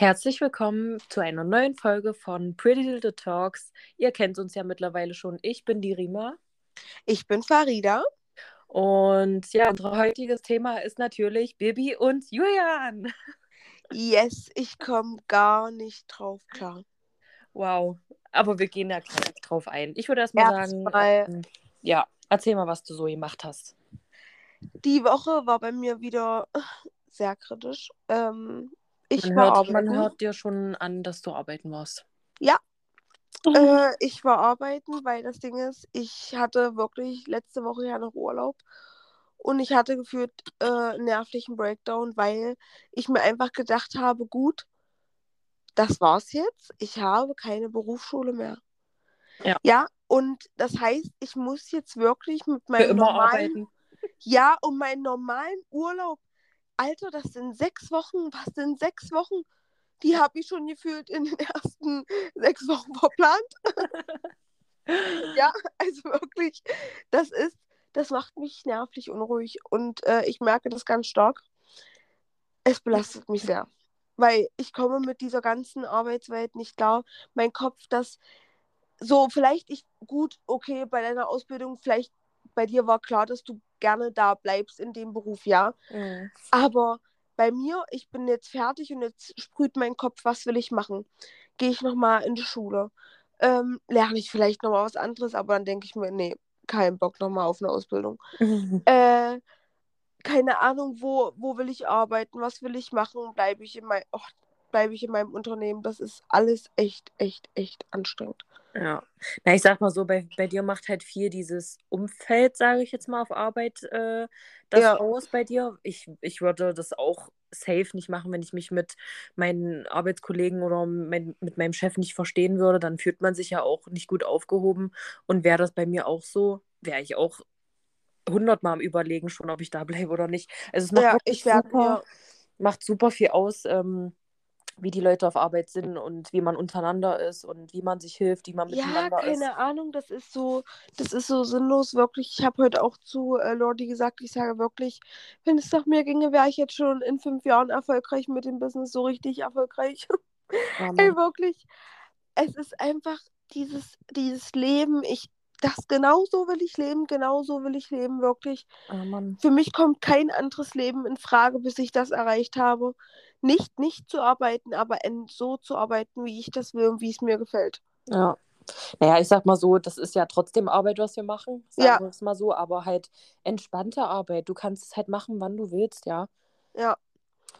Herzlich willkommen zu einer neuen Folge von Pretty Little Talks. Ihr kennt uns ja mittlerweile schon. Ich bin die Rima. Ich bin Farida. Und ja, unser heutiges Thema ist natürlich Bibi und Julian. Yes, ich komme gar nicht drauf klar. Wow, aber wir gehen da gleich drauf ein. Ich würde erst mal sagen, ja, erzähl mal, was du so gemacht hast. Die Woche war bei mir wieder sehr kritisch. Ähm, ich Man war hört, arbeiten. man hört dir schon an, dass du arbeiten warst. Äh, ich war arbeiten, weil das Ding ist, ich hatte wirklich letzte Woche ja noch Urlaub und ich hatte gefühlt äh, nervlichen Breakdown, weil ich mir einfach gedacht habe, gut, das war's jetzt. Ich habe keine Berufsschule mehr. Ja. Ja, und das heißt, ich muss jetzt wirklich mit meinem normalen arbeiten. Ja, um meinen normalen Urlaub. Alter, das sind sechs Wochen. Was sind sechs Wochen? Die habe ich schon gefühlt in den ersten sechs Wochen verplant. Ja, also wirklich, das ist, das macht mich nervlich unruhig und äh, ich merke das ganz stark. Es belastet mich sehr, weil ich komme mit dieser ganzen Arbeitswelt nicht klar. Mein Kopf, das so vielleicht ich gut, okay, bei deiner Ausbildung vielleicht bei dir war klar, dass du gerne da bleibst in dem Beruf, ja. Mhm. Aber bei mir, ich bin jetzt fertig und jetzt sprüht mein Kopf, was will ich machen? Gehe ich nochmal in die Schule? Ähm, lerne ich vielleicht nochmal was anderes, aber dann denke ich mir, nee, kein Bock nochmal auf eine Ausbildung. Äh, keine Ahnung, wo, wo will ich arbeiten? Was will ich machen? Bleibe ich in mein, oh, bleibe ich in meinem Unternehmen? Das ist alles echt, echt, echt anstrengend. Ja. Na, ich sag mal so, bei, bei dir macht halt viel dieses Umfeld, sage ich jetzt mal, auf Arbeit äh, das Ja. aus bei dir. Ich, ich würde das auch safe nicht machen, wenn ich mich mit meinen Arbeitskollegen oder mein, mit meinem Chef nicht verstehen würde. Dann fühlt man sich ja auch nicht gut aufgehoben. Und wäre das bei mir auch so, wäre ich auch hundertmal am Überlegen schon, ob ich da bleibe oder nicht. Also es macht Ja, ich super, macht super viel aus, ähm, wie die Leute auf Arbeit sind und wie man untereinander ist und wie man sich hilft, wie man Ja, miteinander ist. keine Ahnung, das ist so, das ist so sinnlos, wirklich. Ich habe heute auch zu äh, Lordi gesagt, ich sage wirklich, wenn es nach mir ginge, wäre ich jetzt schon in fünf Jahren erfolgreich mit dem Business, so richtig erfolgreich. Ja, Ey, wirklich. Es ist einfach dieses, dieses Leben, ich, das genau so will ich leben, genau so will ich leben, wirklich. Mann. Für mich kommt kein anderes Leben in Frage, bis ich das erreicht habe. Nicht, nicht zu arbeiten, aber so zu arbeiten, wie ich das will und wie es mir gefällt. Ja. Naja, ich sag mal so, das ist ja trotzdem Arbeit, was wir machen. Sagen Ja. wir es mal so, aber halt entspannte Arbeit. Du kannst es halt machen, wann du willst, ja. Ja.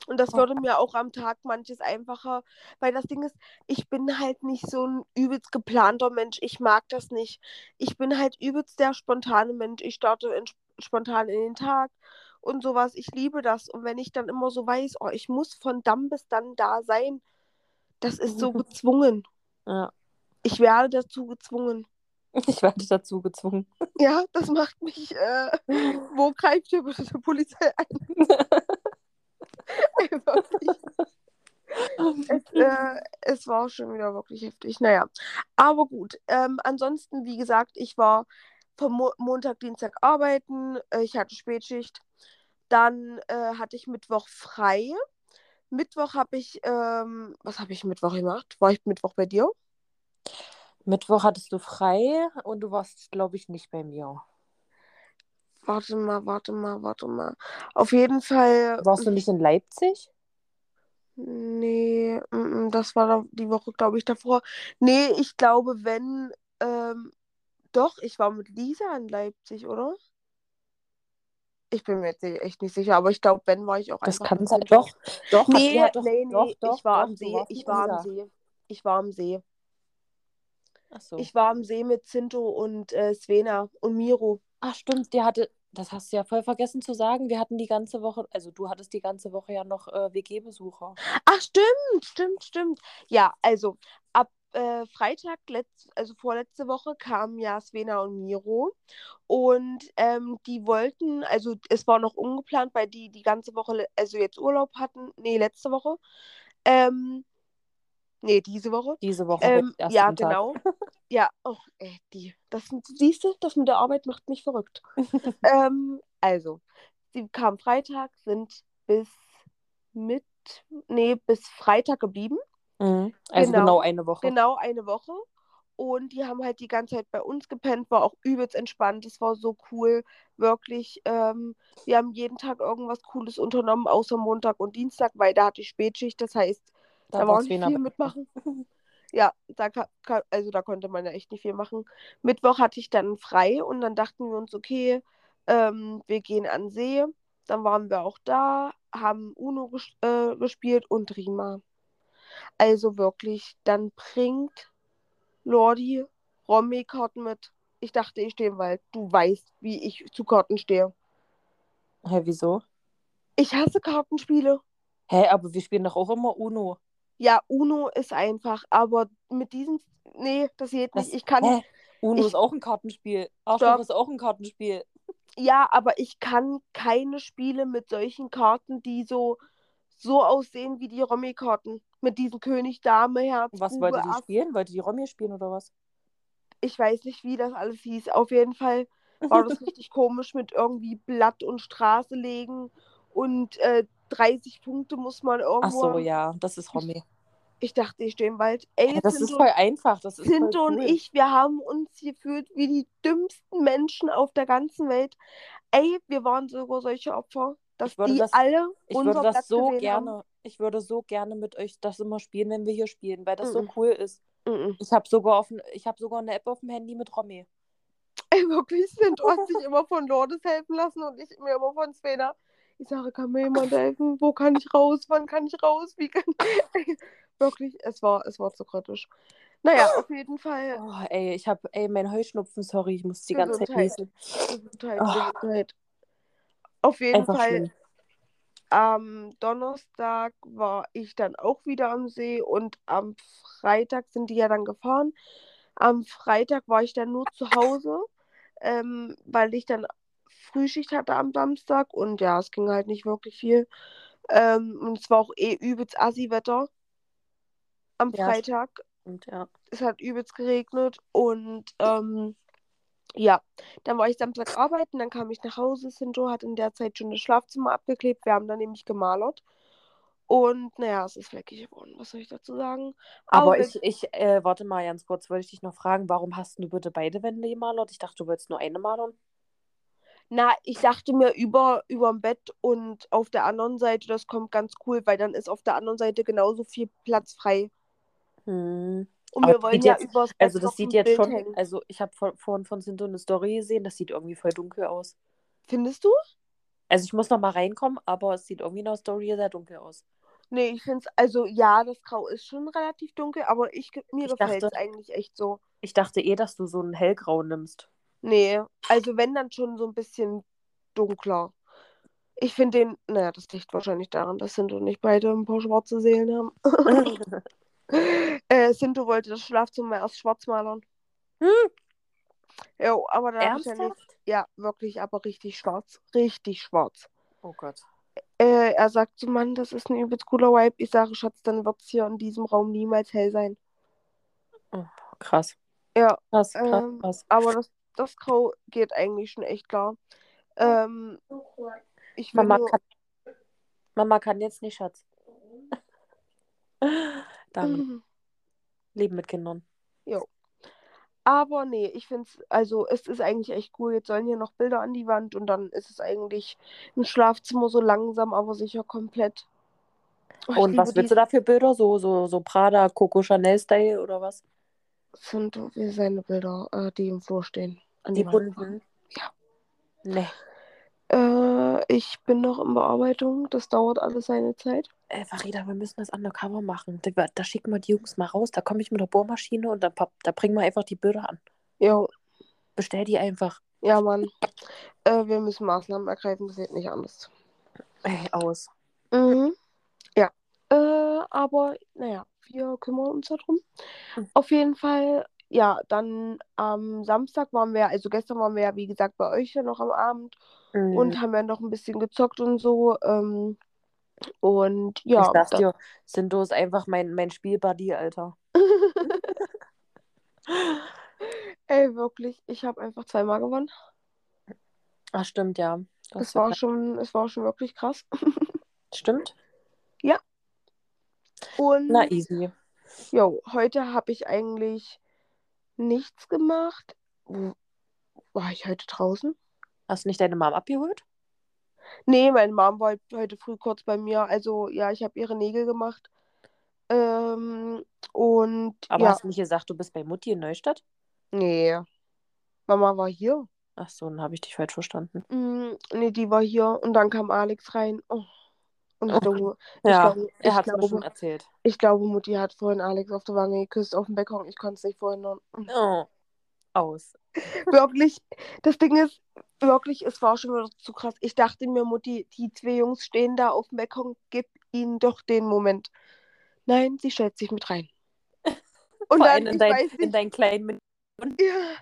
Und das Ja. würde mir auch am Tag manches einfacher, weil das Ding ist, ich bin halt nicht so ein übelst geplanter Mensch. Ich mag das nicht. Ich bin halt übelst der spontane Mensch. Ich starte in, spontan in den Tag und sowas. Ich liebe das. Und wenn ich dann immer so weiß, oh, ich muss von dann bis dann da sein, das ist so gezwungen. Ja. Ich werde dazu gezwungen. Ich werde dazu gezwungen. Ja, das macht mich, äh, wo greift hier bitte die Polizei ein? Es, äh, es war schon wieder wirklich heftig. Naja, aber gut. Ähm, ansonsten, wie gesagt, ich war vom Mo Montag, Dienstag arbeiten. Äh, ich hatte Spätschicht. Dann äh, hatte ich Mittwoch frei. Mittwoch habe ich, ähm, was habe ich Mittwoch gemacht? War ich Mittwoch bei dir? Mittwoch hattest du frei und du warst, glaube ich, nicht bei mir. Warte mal, warte mal, warte mal. Auf jeden Fall. Warst du nicht in Leipzig? Nee, mm, mm, das war die Woche, glaube ich, davor. Nee, ich glaube, wenn, ähm, doch, ich war mit Lisa in Leipzig, oder? Ich bin mir jetzt echt nicht sicher, aber ich glaube, wenn war ich auch Das einfach kann mit sein. Sintro. Doch, doch. Nee, hat doch, nee, nee, doch, doch, ich war doch, am See, ich war am. See. Ich war am See. Ach so. Ich war am See mit Zinto und äh, Svena und Miro. Ach, stimmt, der hatte, das hast du ja voll vergessen zu sagen. Wir hatten die ganze Woche, also du hattest die ganze Woche ja noch äh, WG-Besucher. Ach, stimmt, stimmt, stimmt. Ja, also ab äh, Freitag, letz, also vorletzte Woche, kamen ja Svena und Miro. Und ähm, die wollten, also es war noch ungeplant, weil die die ganze Woche, also jetzt Urlaub hatten. Nee, letzte Woche. Ähm, nee, diese Woche. Diese Woche. Ähm, ja, genau. Ja, oh, ey, die. Das siehst du, das mit der Arbeit macht mich verrückt. ähm, also, sie kamen Freitag, sind bis Mittwoch nee, bis Freitag geblieben. Mhm. Also Genau. genau eine Woche. Genau eine Woche. Und die haben halt die ganze Zeit bei uns gepennt, war auch übelst entspannt. Das war so cool, wirklich. Ähm, wir haben jeden Tag irgendwas Cooles unternommen, außer Montag und Dienstag, weil da hatte ich Spätschicht. Das heißt, da, war war's nicht viel mitmachen. Ja, da, also da konnte man ja echt nicht viel machen. Mittwoch hatte ich dann frei und dann dachten wir uns, okay, ähm, wir gehen an See. Dann waren wir auch da, haben Uno ges äh, gespielt und Rima. Also wirklich, dann bringt Lordi Romy-Karten mit. Ich dachte, ich stehe im Wald. Du weißt, wie ich zu Karten stehe. Hä, wieso? Ich hasse Kartenspiele. Hä, aber wir spielen doch auch immer Uno. Ja, Uno ist einfach, aber mit diesen. Nee, das geht Das, nicht. Ich kann. hä? Uno ich- ist auch ein Kartenspiel. Arschloch ist auch ein Kartenspiel. Ja, aber ich kann keine Spiele mit solchen Karten, die so, so aussehen wie die Romy-Karten. Mit diesem König, Dame, Herz, Was Bube, wollt ihr Ass. spielen? Wollt ihr die Romy spielen oder was? Ich weiß nicht, wie das alles hieß. Auf jeden Fall war das richtig komisch mit irgendwie Blatt und Straße legen und äh, 30 Punkte muss man Ach irgendwo. so, haben. ja, das ist Romy. Ich dachte, ich stehe im Wald. Ey, Hä, das ist Sinto, voll einfach. Das ist Sinto und cool. ich, wir haben uns gefühlt wie die dümmsten Menschen auf der ganzen Welt. Ey, wir waren sogar solche Opfer, dass die das- alle Ich würde das Blatt so gesehen haben. gerne, ich würde so gerne mit euch das immer spielen, wenn wir hier spielen, weil das so Mhm. cool ist. Mhm. Ich habe sogar auf, ich habe sogar eine App auf dem Handy mit Romy. Ey, wirklich, Sinto hat sich immer von Lourdes helfen lassen und ich mir immer von Svena. Ich sage, kann mir jemand helfen? Wo kann ich raus? Wann kann ich raus? Wie kann... Ey, wirklich, es war, es war zu kritisch. Naja, auf jeden Fall Oh, ey, ich habe, ey, mein Heuschnupfen, sorry, ich muss die ganze Zeit. Gesundheit, Ah. Gesundheit. Auf jeden Einfach Fall schlimm. Am Donnerstag war ich dann auch wieder am See und am Freitag sind die ja dann gefahren. Am Freitag war ich dann nur zu Hause, ähm, weil ich dann Frühschicht hatte am Samstag und ja, es ging halt nicht wirklich viel. Ähm, und es war auch eh übelst Assi-Wetter am Ja, Freitag. Und ja. Es hat übelst geregnet und ähm, ja, dann war ich Samstag arbeiten, dann kam ich nach Hause. Sinto hat in der Zeit schon das Schlafzimmer abgeklebt. Wir haben dann nämlich gemalert. Und naja, es ist fleckig geworden, was soll ich dazu sagen? Aber wenn- ich, ich, äh, warte mal ganz kurz, wollte ich dich noch fragen, warum hast du bitte beide Wände gemalert? Ich dachte, du wolltest nur eine malern. Na, ich dachte mir über überm Bett und auf der anderen Seite, das kommt ganz cool, weil dann ist auf der anderen Seite genauso viel Platz frei. Hm. Und Aber wir wollen ja jetzt- übers Bett Also das sieht ein jetzt Bild schon, hängen. also ich habe vor, vorhin von Sinto eine Story gesehen, das sieht irgendwie voll dunkel aus. Findest du? Also ich muss noch mal reinkommen, aber es sieht irgendwie in der Story sehr dunkel aus. Nee, ich finde es, also ja, das Grau ist schon relativ dunkel, aber ich, mir gefällt es eigentlich echt so. Ich dachte eh, dass du so einen hellgrau nimmst. Nee, also wenn dann schon so ein bisschen dunkler. Ich finde den, naja, das liegt wahrscheinlich daran, dass Sinto und ich beide ein paar schwarze Seelen haben. äh, Sinto wollte das Schlafzimmer erst schwarz malern. Hm. Jo, aber da hab ich ja nicht. Ja, wirklich, aber richtig schwarz. Richtig schwarz. Oh Gott. Äh, er sagt so, Mann, das ist ein übelst cooler Vibe. Ich sage, Schatz, dann wird es hier in diesem Raum niemals hell sein. Krass. Ja, Krass, krass, Ähm, krass. aber das, das Grau geht eigentlich schon echt klar. Ähm, ich Mama nur, kann, Mama kann jetzt nicht, Schatz. Danke. Leben mit Kindern. Aber nee, ich finde es, also es ist eigentlich echt cool. Jetzt sollen hier noch Bilder an die Wand und dann ist es eigentlich im Schlafzimmer so langsam, aber sicher komplett. Oh, Und was willst die- du da für Bilder? So, so, so Prada, Coco Chanel-Style oder was? Sind wie seine Bilder, äh, die im Flur stehen. An Die die bunten? Ja. Nee. Äh, ich bin noch in Bearbeitung. Das dauert alles seine Zeit. Äh, Farida, wir müssen das undercover machen. Da, da schicken wir die Jungs mal raus. Da komme ich mit der Bohrmaschine und dann, da bringen wir einfach die Bilder an. Jo, Bestell die einfach. ja, Mann. Äh, wir müssen Maßnahmen ergreifen, das geht nicht anders. Ey, aus. Mhm. Ja. Äh, aber naja, wir kümmern uns darum. Mhm. Auf jeden Fall, ja, dann am Samstag waren wir, also gestern waren wir ja, wie gesagt, bei euch ja noch am Abend Mhm. und haben ja noch ein bisschen gezockt und so. Ähm, und ja, ich sag's da- dir, Sinto ist einfach mein, mein Spielbuddy, Alter. ey, wirklich, ich habe einfach zweimal gewonnen. Ach, stimmt, ja. Du Es war ja- schon, es war schon wirklich krass. Stimmt? Und Na, easy. jo, heute habe ich eigentlich nichts gemacht. Wo- War ich heute draußen? Hast du nicht deine Mom abgeholt? Nee, meine Mom war heute früh kurz bei mir. Also ja, ich habe ihre Nägel gemacht. Ähm, und Aber ja, hast du nicht gesagt, du bist bei Mutti in Neustadt? nee. Mama war hier. Ach so, dann habe ich dich falsch verstanden. Mm, nee, die war hier und dann kam Alex rein. Oh. Und ich Oh. glaube, ich, Ja, glaube, er ich, hat es mir schon glaube, erzählt. ich glaube, Mutti hat vorhin Alex auf der Wange geküsst auf dem Balkon. Ich konnte es nicht vorhin. Oh. Aus. Wirklich, das Ding ist, wirklich, es war schon wieder zu krass. Ich dachte mir, Mutti, die zwei Jungs stehen da auf dem Balkon, gib ihnen doch den Moment. Nein, sie stellt sich mit rein. Und Vor dann, in, ich dein, weiß in nicht, deinen kleinen Min ja.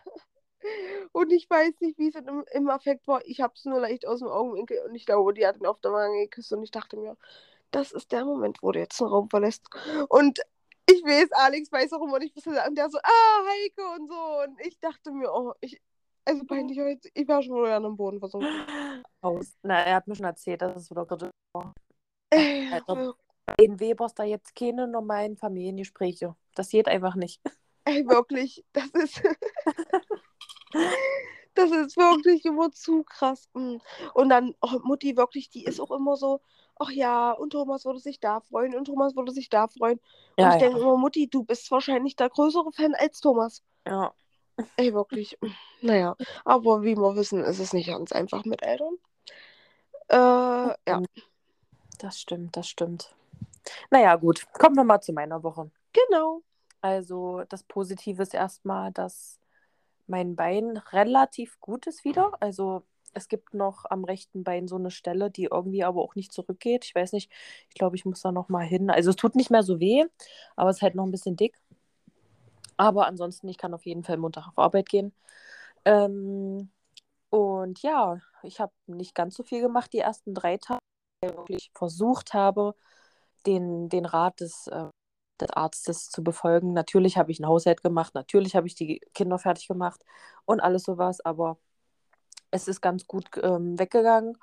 Und ich weiß nicht, wie es im, im Affekt war. Ich habe es nur leicht aus dem Augenwinkel und ich glaube, die hat ihn auf der Wange geküsst und ich dachte mir, das ist der Moment, wo du jetzt den Raum verlässt. Und ich weiß, Alex weiß auch immer nicht, was er sagt. Und der so, ah, Heike und so. Und ich dachte mir, oh, ich, also peinlich, heute, ich war schon wieder an dem Boden versunken. aus. Na, er hat mir schon erzählt, dass es wieder gerade Ey, Also- wir- in Webers da jetzt keine normalen Familiengespräche. Das geht einfach nicht. ey, wirklich, das ist. Das ist wirklich immer zu krass. Mm. Und dann, oh, Mutti, wirklich, die ist auch immer so, ach ja, und Thomas würde sich da freuen und Thomas würde sich da freuen. Und Ja, ich ja. denke immer, Mutti, du bist wahrscheinlich der größere Fan als Thomas. Ja. Ey, wirklich. mm, Naja, aber wie wir wissen, ist es nicht ganz einfach mit Eltern. Äh, ja, Das stimmt, das stimmt. Naja, gut. Kommen wir mal zu meiner Woche. genau. Also das Positive ist erstmal, dass mein Bein relativ gut ist wieder. Also es gibt noch am rechten Bein so eine Stelle, die irgendwie aber auch nicht zurückgeht. Ich weiß nicht, ich glaube, ich muss da noch mal hin. Also es tut nicht mehr so weh, aber es ist halt noch ein bisschen dick. Aber ansonsten, ich kann auf jeden Fall Montag auf Arbeit gehen. Ähm, und ja, ich habe nicht ganz so viel gemacht die ersten drei Tage, weil ich wirklich versucht habe, den, den Rat des, äh, des Arztes zu befolgen. Natürlich habe ich einen Haushalt gemacht, natürlich habe ich die Kinder fertig gemacht und alles sowas, aber es ist ganz gut ähm, weggegangen.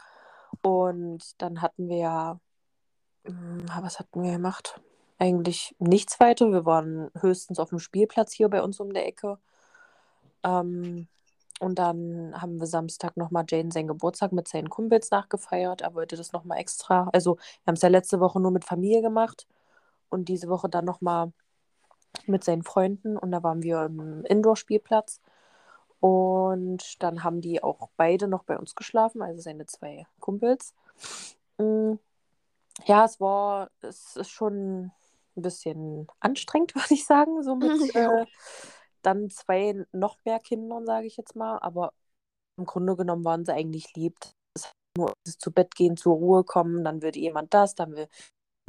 Und dann hatten wir ja, hm, was hatten wir gemacht? Eigentlich nichts weiter. Wir waren höchstens auf dem Spielplatz hier bei uns um der Ecke. Ähm, und dann haben wir Samstag nochmal Jane seinen Geburtstag mit seinen Kumpels nachgefeiert. Er wollte das nochmal extra. Also, wir haben es ja letzte Woche nur mit Familie gemacht und diese Woche dann nochmal mit seinen Freunden. Und da waren wir im Indoor-Spielplatz. Und dann haben die auch beide noch bei uns geschlafen, also seine zwei Kumpels. Mm, Ja, es war, es ist schon ein bisschen anstrengend, würde ich sagen, so mit äh, dann zwei noch mehr Kindern, sage ich jetzt mal. Aber im Grunde genommen waren sie eigentlich lieb. Es ist nur das zu Bett gehen, zur Ruhe kommen, dann will jemand das, dann will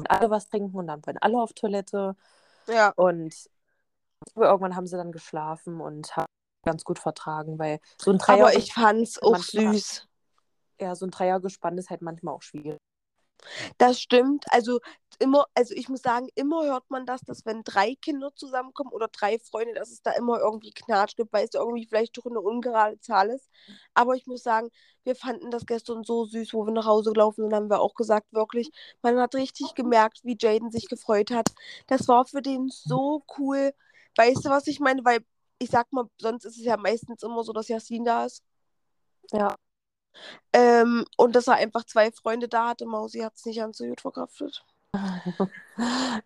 alle was trinken und dann wollen alle auf Toilette. Ja, Und irgendwann haben sie dann geschlafen und haben ganz gut vertragen, weil so ein Dreier, aber ich fand's auch süß. ja, so ein Dreiergespann ist halt manchmal auch schwierig. Das stimmt. Also immer, also ich muss sagen, immer hört man das, dass wenn drei Kinder zusammenkommen oder drei Freunde, dass es da immer irgendwie Knatsch gibt, weil es irgendwie vielleicht doch eine ungerade Zahl ist. Aber ich muss sagen, wir fanden das gestern so süß, wo wir nach Hause gelaufen sind, haben wir auch gesagt, wirklich, man hat richtig gemerkt, wie Jaden sich gefreut hat. Das war für den so cool. Weißt du, was ich meine? Weil ich sag mal, sonst ist es ja meistens immer so, dass Yasin da ist. Ja. Ähm, und dass er einfach zwei Freunde da hatte. Mausi hat es nicht ganz so gut verkraftet.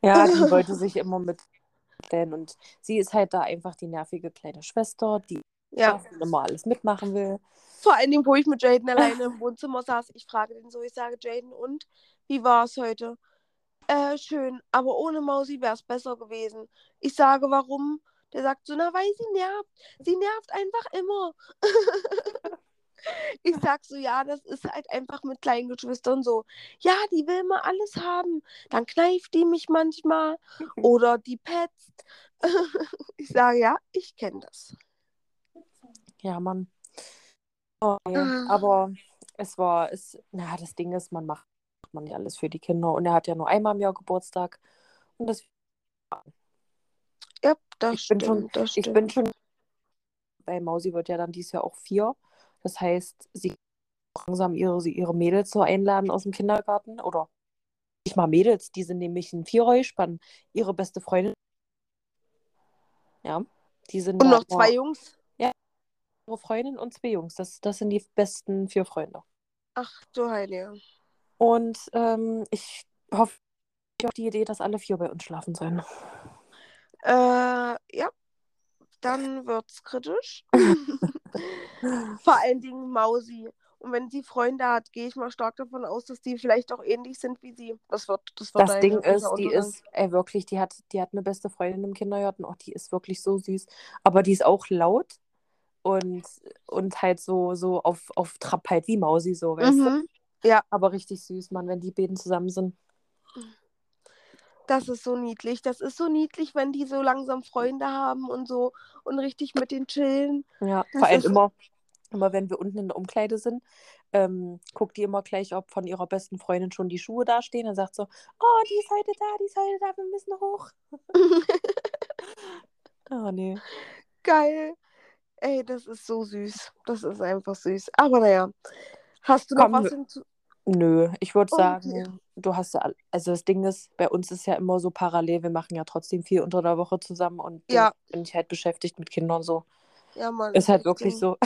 ja, die wollte sich immer mitstellen und sie ist halt da einfach die nervige kleine Schwester, die Ja. immer alles mitmachen will. Vor allen Dingen, wo ich mit Jaden alleine im Wohnzimmer saß, ich frage den so, ich sage, Jaden, und wie war es heute? Äh, schön, aber ohne Mausi wäre es besser gewesen. Ich sage, warum? Der sagt so, na, weil sie nervt. Sie nervt einfach immer. ich sag so, ja, das ist halt einfach mit kleinen Geschwistern so. Ja, die will immer alles haben. Dann kneift die mich manchmal oder die petzt. ich sage, ja, ich kenne das. Ja, Mann. Oh, nee. Ah. Aber es war, es, na, das Ding ist, man macht man nicht alles für die Kinder und er hat ja nur einmal im Jahr Geburtstag und das, Ja, das Ich bin stimmt, schon- das ich stimmt. bin schon, weil Mausi wird ja dann dieses Jahr auch vier. Das heißt, sie langsam ihre, ihre Mädels so einladen aus dem Kindergarten oder nicht mal Mädels, die sind nämlich ein Vierergespann. Ihre beste Freundin. Ja, die sind Und noch zwei Jungs. ihre Freundin und zwei Jungs. Das, das sind die besten vier Freunde. Ach du Heilige. Und ähm, ich hoffe auf die Idee, dass alle vier bei uns schlafen sollen. Äh, ja. Dann wird's kritisch. Vor allen Dingen Mausi. Und wenn sie Freunde hat, gehe ich mal stark davon aus, dass die vielleicht auch ähnlich sind wie sie. Das wird, das wird Das Ding ist, die Untergang. ist, ey, wirklich, die hat, die hat eine beste Freundin im Kindergarten. Oh, die ist wirklich so süß. Aber die ist auch laut und, und halt so, so auf, auf Trab halt wie Mausi, so, weißt du? Mhm. Aber richtig süß, Mann, wenn die beiden zusammen sind. Das ist so niedlich. Das ist so niedlich, wenn die so langsam Freunde haben und so und richtig mit denen chillen. Ja, Das vor allem immer, immer wenn wir unten in der Umkleide sind, ähm, guckt die immer gleich, ob von ihrer besten Freundin schon die Schuhe da stehen. Dann sagt so, oh, die ist heute da, die ist heute da, wir müssen hoch. Oh, nee. Geil. Ey, das ist so süß. Das ist einfach süß. Aber naja. Hast du noch Komm, was hinzu? Nö, ich würde sagen, du hast ja, also das Ding ist, bei uns ist ja immer so parallel, wir machen ja trotzdem viel unter der Woche zusammen und Ja. bin ich halt beschäftigt mit Kindern so. Ja, Mann. Ist halt wirklich so.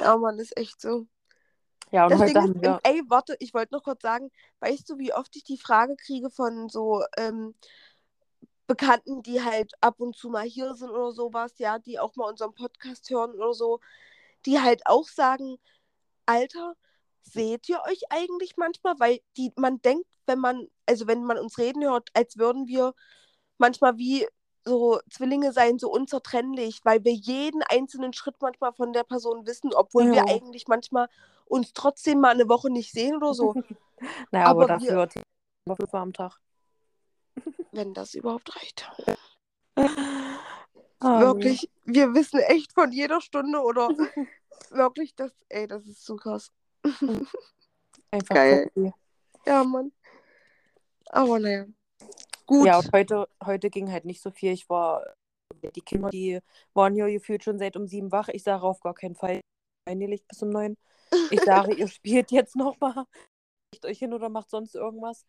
Ja, Mann, ist echt so. Ja, und Das heute Ding haben ist, wir. ey, warte, ich wollte noch kurz sagen, weißt du, wie oft ich die Frage kriege von so ähm, Bekannten, die halt ab und zu mal hier sind oder sowas, ja, die auch mal unseren Podcast hören oder so, die halt auch sagen, Alter, seht ihr euch eigentlich manchmal? Weil die, man denkt, wenn man, also wenn man uns reden hört, als würden wir manchmal wie so Zwillinge sein, so unzertrennlich, weil wir jeden einzelnen Schritt manchmal von der Person wissen, obwohl wir Ja. eigentlich manchmal uns trotzdem mal eine Woche nicht sehen oder so, Naja, aber, aber wir- dafür hört immer fünf am Tag. wenn das überhaupt reicht. Ah, wirklich, wir wissen echt von jeder Stunde oder wirklich, das, ey, das ist so krass. Einfach Geil. crazy. Ja, Mann. Aber naja. Gut. Ja, heute, heute ging halt nicht so viel. Ich war, die Kinder, die waren ja gefühlt schon seit um sieben wach. Ich sage auf gar keinen Fall, eingelegt bis um neun. Ich sage, ihr spielt jetzt nochmal. Legt euch hin oder macht sonst irgendwas.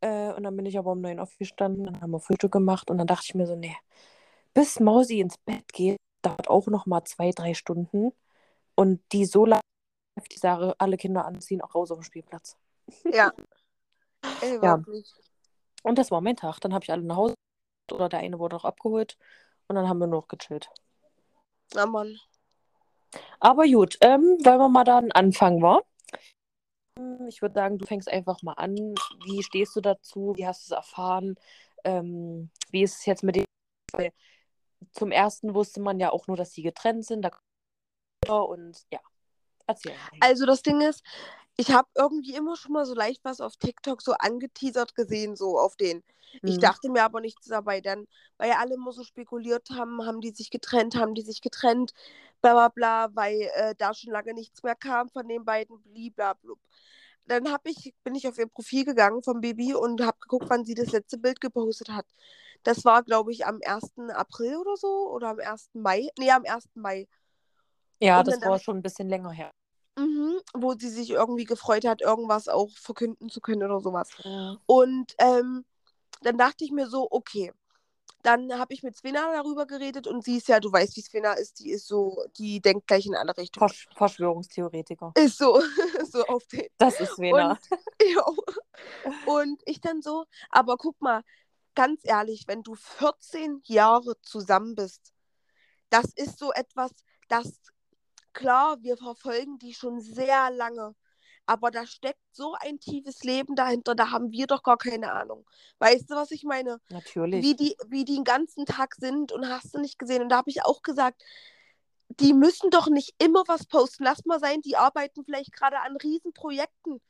Äh, und dann bin ich aber um neun aufgestanden, dann haben wir Frühstück gemacht und dann dachte ich mir so, nee, bis Mausi ins Bett geht, dauert auch nochmal zwei, drei Stunden. Und die so lange, ich sage, alle Kinder anziehen, auch raus auf den Spielplatz. Ja. Ey, Ja. Und das war mein Tag. Dann habe ich alle nach Hause oder der eine wurde auch abgeholt und dann haben wir nur noch gechillt. Ja, Mann. Aber gut, ähm, wollen wir mal da einen Anfang, wa? Hm, Ich würde sagen, du fängst einfach mal an. Wie stehst du dazu? Wie hast du es erfahren? Ähm, wie ist es jetzt mit dem? Weil zum ersten wusste man ja auch nur, dass die getrennt sind. Da und ja, erzähl. Also das Ding ist, ich habe irgendwie immer schon mal so leicht was auf TikTok so angeteasert gesehen, so auf den. Ich Mhm. dachte mir aber nichts dabei, denn weil alle immer so spekuliert haben, haben die sich getrennt, haben die sich getrennt, bla bla bla, weil äh, da schon lange nichts mehr kam von den beiden, bliblablub. Dann hab ich, bin ich auf ihr Profil gegangen vom Baby und habe geguckt, wann sie das letzte Bild gepostet hat. Das war, glaube ich, am 1. April oder so oder am 1. Mai. Nee, am 1. Mai. Ja, und das dann war dacht- schon ein bisschen länger her. Mhm, wo sie sich irgendwie gefreut hat, irgendwas auch verkünden zu können oder sowas. Mhm. Und ähm, dann dachte ich mir so, okay. Dann habe ich mit Svena darüber geredet und sie ist ja, du weißt, wie Svena ist, die ist so, die denkt gleich in alle Richtungen. Versch Verschwörungstheoretiker. Ist so, so auf den. Das ist Vena. Und, ja. und ich dann so, aber guck mal, ganz ehrlich, wenn du 14 Jahre zusammen bist, das ist so etwas, das, klar, wir verfolgen die schon sehr lange, aber da steckt so ein tiefes Leben dahinter, da haben wir doch gar keine Ahnung. Weißt du, was ich meine? Natürlich. Wie die, wie die den ganzen Tag sind und hast du nicht gesehen. Und da habe ich auch gesagt, die müssen doch nicht immer was posten. Lass mal sein, die arbeiten vielleicht gerade an Riesenprojekten.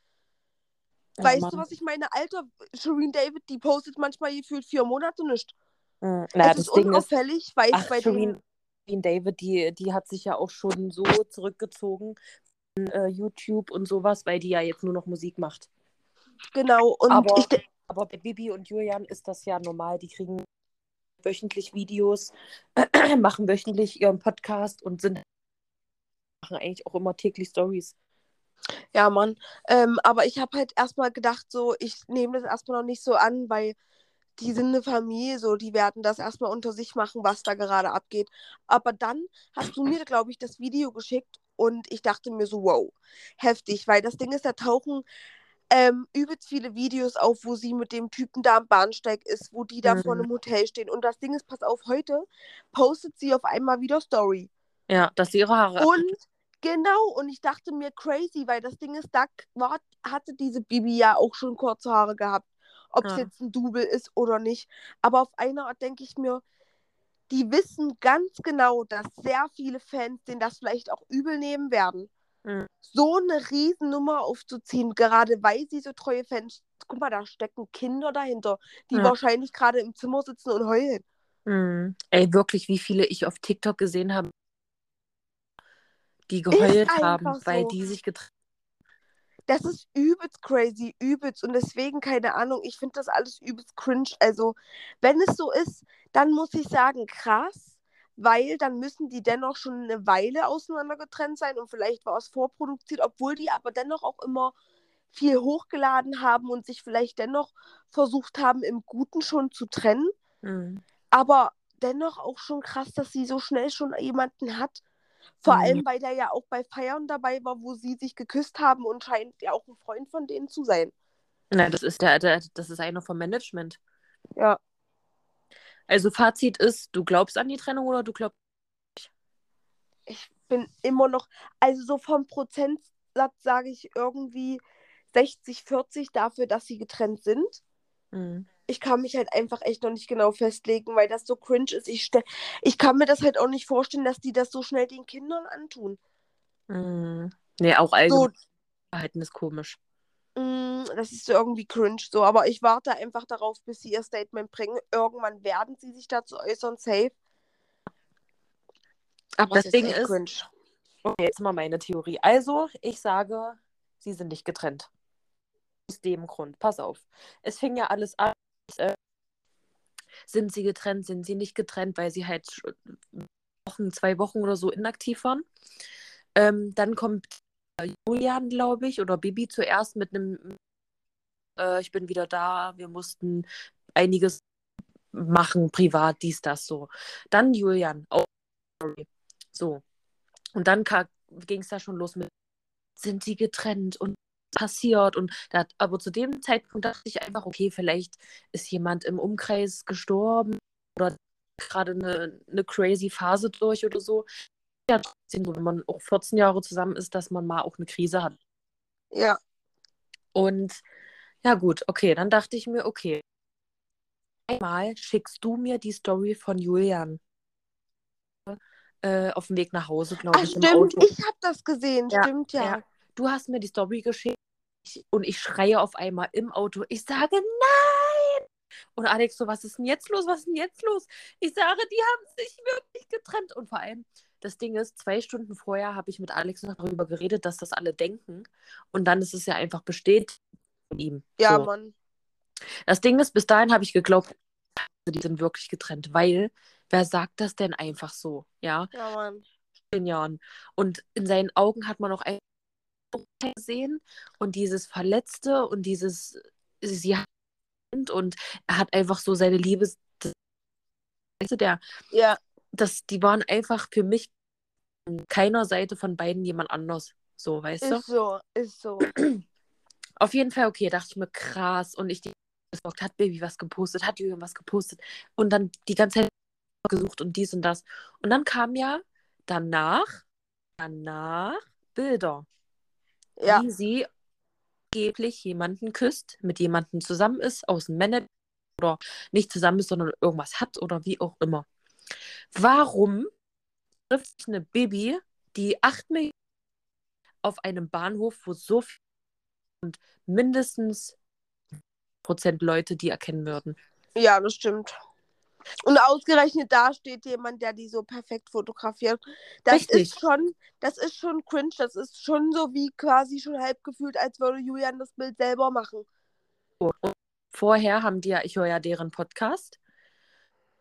Ja, weißt du, Mann. was ich meine? Alter, Shireen David, die postet manchmal gefühlt vier Monate nicht. Mhm. Naja, es das ist Ding ist, unauffällig, weil ach, bei Shireen, Shireen David, die, die hat sich ja auch schon so zurückgezogen von äh, YouTube und sowas, weil die ja jetzt nur noch Musik macht. genau, und Aber- ich, Aber bei Bibi und Julian ist das ja normal. Die kriegen wöchentlich Videos, machen wöchentlich ihren Podcast und sind machen eigentlich auch immer täglich Stories. Ja, Mann. Ähm, aber ich habe halt erstmal gedacht, so, ich nehme das erstmal noch nicht so an, weil die sind eine Familie, so, die werden das erstmal unter sich machen, was da gerade abgeht. Aber dann hast du mir, glaube ich, das Video geschickt und ich dachte mir so, wow, heftig, weil das Ding ist, da tauchen ähm, übelst viele Videos auf, wo sie mit dem Typen da am Bahnsteig ist, wo die da Mhm. vor einem Hotel stehen. Und das Ding ist, pass auf, heute postet sie auf einmal wieder Story. Ja, dass sie ihre Haare. Und genau, und ich dachte mir crazy, weil das Ding ist, da war, hatte diese Bibi ja auch schon kurze Haare gehabt. Ob es Ja. jetzt ein Double ist oder nicht. Aber auf eine Art denke ich mir, die wissen ganz genau, dass sehr viele Fans denen das vielleicht auch übel nehmen werden. Mhm. So eine Riesennummer aufzuziehen, gerade weil sie so treue Fans. Guck mal, da stecken Kinder dahinter, die Ja. wahrscheinlich gerade im Zimmer sitzen und heulen. Mhm. Ey, wirklich, wie viele ich auf TikTok gesehen habe, die geheult haben, einfach weil so. die sich getrennt Das ist übelst crazy, übelst. Und deswegen, keine Ahnung, ich finde das alles übelst cringe. Also, wenn es so ist, dann muss ich sagen, krass, weil dann müssen die dennoch schon eine Weile auseinander getrennt sein und vielleicht war es vorproduziert, obwohl die aber dennoch auch immer viel hochgeladen haben und sich vielleicht dennoch versucht haben, im Guten schon zu trennen. Mhm. Aber dennoch auch schon krass, dass sie so schnell schon jemanden hat. Vor Mhm. allem, weil der ja auch bei Feiern dabei war, wo sie sich geküsst haben und scheint ja auch ein Freund von denen zu sein. Na, das ist der, der, das ist einer vom Management. Ja. Also Fazit ist, du glaubst an die Trennung oder du glaubst. Ich bin immer noch, also so vom Prozentsatz sage ich irgendwie 60, 40 dafür, dass sie getrennt sind. Mhm. Ich kann mich halt einfach echt noch nicht genau festlegen, weil das so cringe ist. Ich, ich kann mir das halt auch nicht vorstellen, dass die das so schnell den Kindern antun. Mhm. Nee, auch So, allgemein Verhalten ist komisch. Mm, Das ist irgendwie cringe so, aber ich warte einfach darauf, bis sie ihr Statement bringen. Irgendwann werden sie sich dazu äußern, safe. Aber Das Ding ist- cringe. Okay, jetzt mal meine Theorie. Also, ich sage, sie sind nicht getrennt. Aus dem Grund. Pass auf. Es fing ja alles an. Äh, sind sie getrennt, sind sie nicht getrennt, weil sie halt Wochen, zwei Wochen oder so inaktiv waren. Ähm, dann kommt äh, Julian, glaube ich, oder Bibi zuerst mit einem äh, Ich bin wieder da, wir mussten einiges machen, privat, dies, das, so. Dann Julian, sorry. So. Und dann ging es da schon los mit, sind sie getrennt und passiert und da, aber zu dem Zeitpunkt dachte ich einfach, okay, vielleicht ist jemand im Umkreis gestorben oder gerade eine, eine crazy Phase durch oder so. Ja, trotzdem wenn man auch 14 Jahre zusammen ist, dass man mal auch eine Krise hat. Ja, Und ja, gut, okay, dann dachte ich mir, okay, einmal schickst du mir die Story von Julian äh, auf dem Weg nach Hause, glaube ich, im stimmt, ich habe das gesehen, Ja, stimmt ja. ja. Du hast mir die Story geschickt und ich schreie auf einmal im Auto. Ich sage nein! Und Alex so, was ist denn jetzt los? Was ist denn jetzt los? Ich sage, die haben sich wirklich getrennt. Und vor allem, das Ding ist, zwei Stunden vorher habe ich mit Alex noch darüber geredet, dass das alle denken. Und dann ist es ja einfach bestätigt von ihm. Ja, so. Mann. Das Ding ist, bis dahin habe ich geglaubt, die sind wirklich getrennt, weil wer sagt das denn einfach so? Ja, Ja, Mann. Jahren. Und in seinen Augen hat man auch ein gesehen und dieses Verletzte und dieses, sie hat und er hat einfach so seine Liebe, der, Ja, das, die waren einfach für mich an keiner Seite von beiden jemand anders. So, weißt du? ist so, ist so. Auf jeden Fall, okay, dachte ich mir krass. Und ich die hat Baby was gepostet, hat Julian was gepostet. Und dann die ganze Zeit gesucht und dies und das. Und dann kam ja danach, danach Bilder, Ja, wie sie angeblich jemanden küsst, mit jemandem zusammen ist, aus dem Manager oder nicht zusammen ist, sondern irgendwas hat oder wie auch immer. Warum trifft sich eine Baby, die 8 Millionen auf einem Bahnhof, wo so viel und mindestens Prozent Leute die erkennen würden. ja, das stimmt. Und ausgerechnet da steht jemand, der die so perfekt fotografiert. Das Richtig. ist schon, das ist schon cringe. Das ist schon so wie quasi schon halb gefühlt, als würde Julian das Bild selber machen. Vorher haben die ja, ich höre ja deren Podcast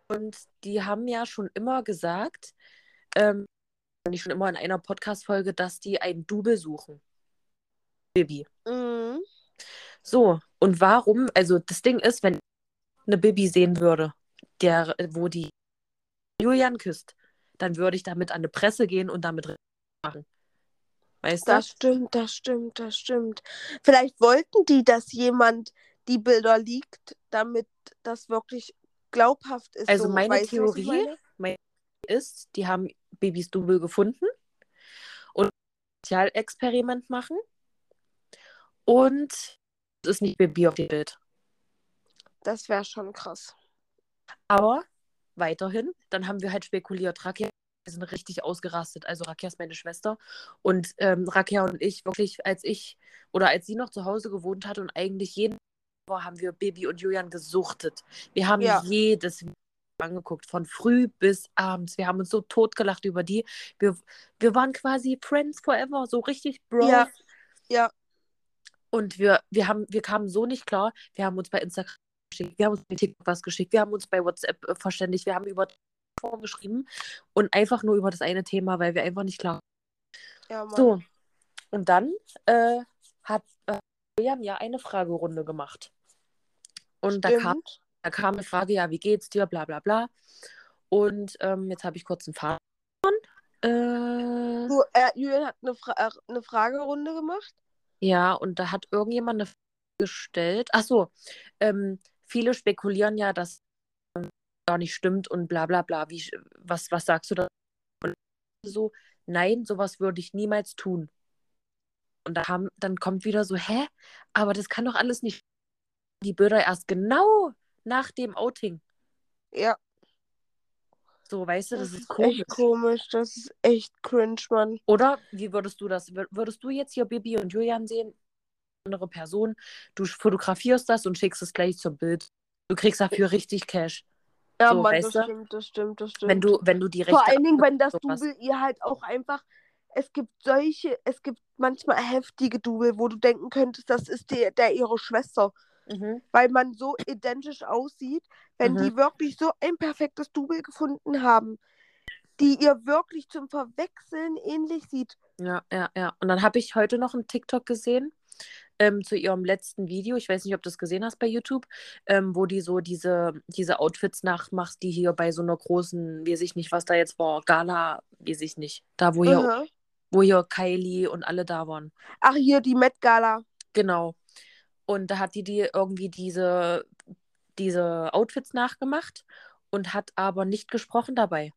und die haben ja schon immer gesagt, ähm, nicht schon immer in einer Podcast-Folge, dass die ein Double suchen. Bibi. Mhm. So, und warum, also das Ding ist, wenn ich eine Bibi sehen würde, der, wo die Julian küsst, dann würde ich damit an die Presse gehen und damit machen. Weißt Das du? stimmt, das stimmt, das stimmt. Vielleicht wollten die, dass jemand die Bilder liegt, damit das wirklich glaubhaft ist. Also so. meine Theorie- meine? Meine ist, die haben Babys Double gefunden und ein Sozialexperiment machen und es ist nicht Baby auf dem Bild. Das wäre schon krass. Aber weiterhin, dann haben wir halt spekuliert. Rakia wir sind richtig ausgerastet. Also Rakia ist meine Schwester. Und ähm, Rakia und ich, wirklich, als ich oder als sie noch zu Hause gewohnt hat und eigentlich jeden Woche haben wir Baby und Julian gesuchtet. Wir haben Ja. jedes Video angeguckt, von früh bis abends. Wir haben uns so totgelacht über die. Wir, wir waren quasi Friends forever, so richtig Bros. Ja. Ja. Und wir, wir, haben, wir kamen so nicht klar. Wir haben uns bei Instagram geschickt, wir haben uns bei TikTok was geschickt, wir haben uns bei WhatsApp äh, verständigt, wir haben über Telefon geschrieben und einfach nur über das eine Thema, weil wir einfach nicht klar Ja. So, und dann äh, hat äh, William ja eine Fragerunde gemacht. Und da kam, da kam eine Frage, ja, wie geht's dir, bla bla bla. Und ähm, jetzt habe ich kurz einen Faden. Äh, Du, äh, Julian hat eine, Fra äh, eine Fragerunde gemacht. ja, und da hat irgendjemand eine Frage gestellt. Ach so, ähm, viele spekulieren ja, dass ähm, gar nicht stimmt und bla bla bla. Wie, was, was sagst du da? Und so, nein, sowas würde ich niemals tun. Und da kam, dann kommt wieder so, hä? Aber das kann doch alles nicht. Die Bilder erst genau nach dem Outing. Ja, So, weißt du, das, das, ist ist komisch. echt komisch. Das ist echt cringe, Mann. Oder wie würdest du das? Wür- Würdest du jetzt hier Bibi und Julian sehen? Andere Person, du fotografierst das und schickst es gleich zum Bild. Du kriegst dafür richtig Cash. Ja, So, Mann, das du? stimmt, das stimmt, das stimmt. Wenn du, wenn du die Rechte Vor allen Dingen, wenn das. Double ihr halt auch einfach. Es gibt solche, es gibt manchmal heftige Double, wo du denken könntest, das ist der, der ihre Schwester. Mhm. Weil man so identisch aussieht, wenn Mhm. die wirklich so ein perfektes Double gefunden haben, die ihr wirklich zum Verwechseln ähnlich sieht. Ja, ja, ja. Und dann habe ich heute noch einen TikTok gesehen ähm, zu ihrem letzten Video. Ich weiß nicht, ob du das gesehen hast bei YouTube, ähm, wo die so diese, diese Outfits nachmacht, die hier bei so einer großen, weiß ich nicht, was da jetzt war, Gala, weiß ich nicht. Da, wo hier, Aha. wo hier Kylie und alle da waren. Ach, hier die Met Gala. Genau. Und da hat die, die irgendwie diese, diese Outfits nachgemacht und hat aber nicht gesprochen dabei.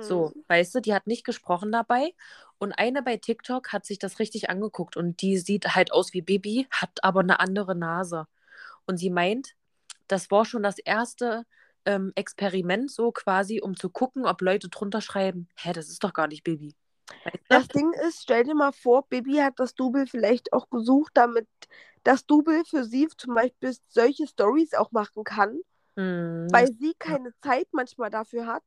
So, Hm. weißt du, die hat nicht gesprochen dabei. Und eine bei TikTok hat sich das richtig angeguckt und die sieht halt aus wie Bibi, hat aber eine andere Nase. Und sie meint, das war schon das erste ähm, Experiment, so quasi, um zu gucken, ob Leute drunter schreiben, hä, das ist doch gar nicht du? Das Ding ist, stell dir mal vor, Bibi hat das Double vielleicht auch gesucht, damit das Double für sie zum Beispiel solche Stories auch machen kann, Hm, weil sie keine Zeit manchmal dafür hat.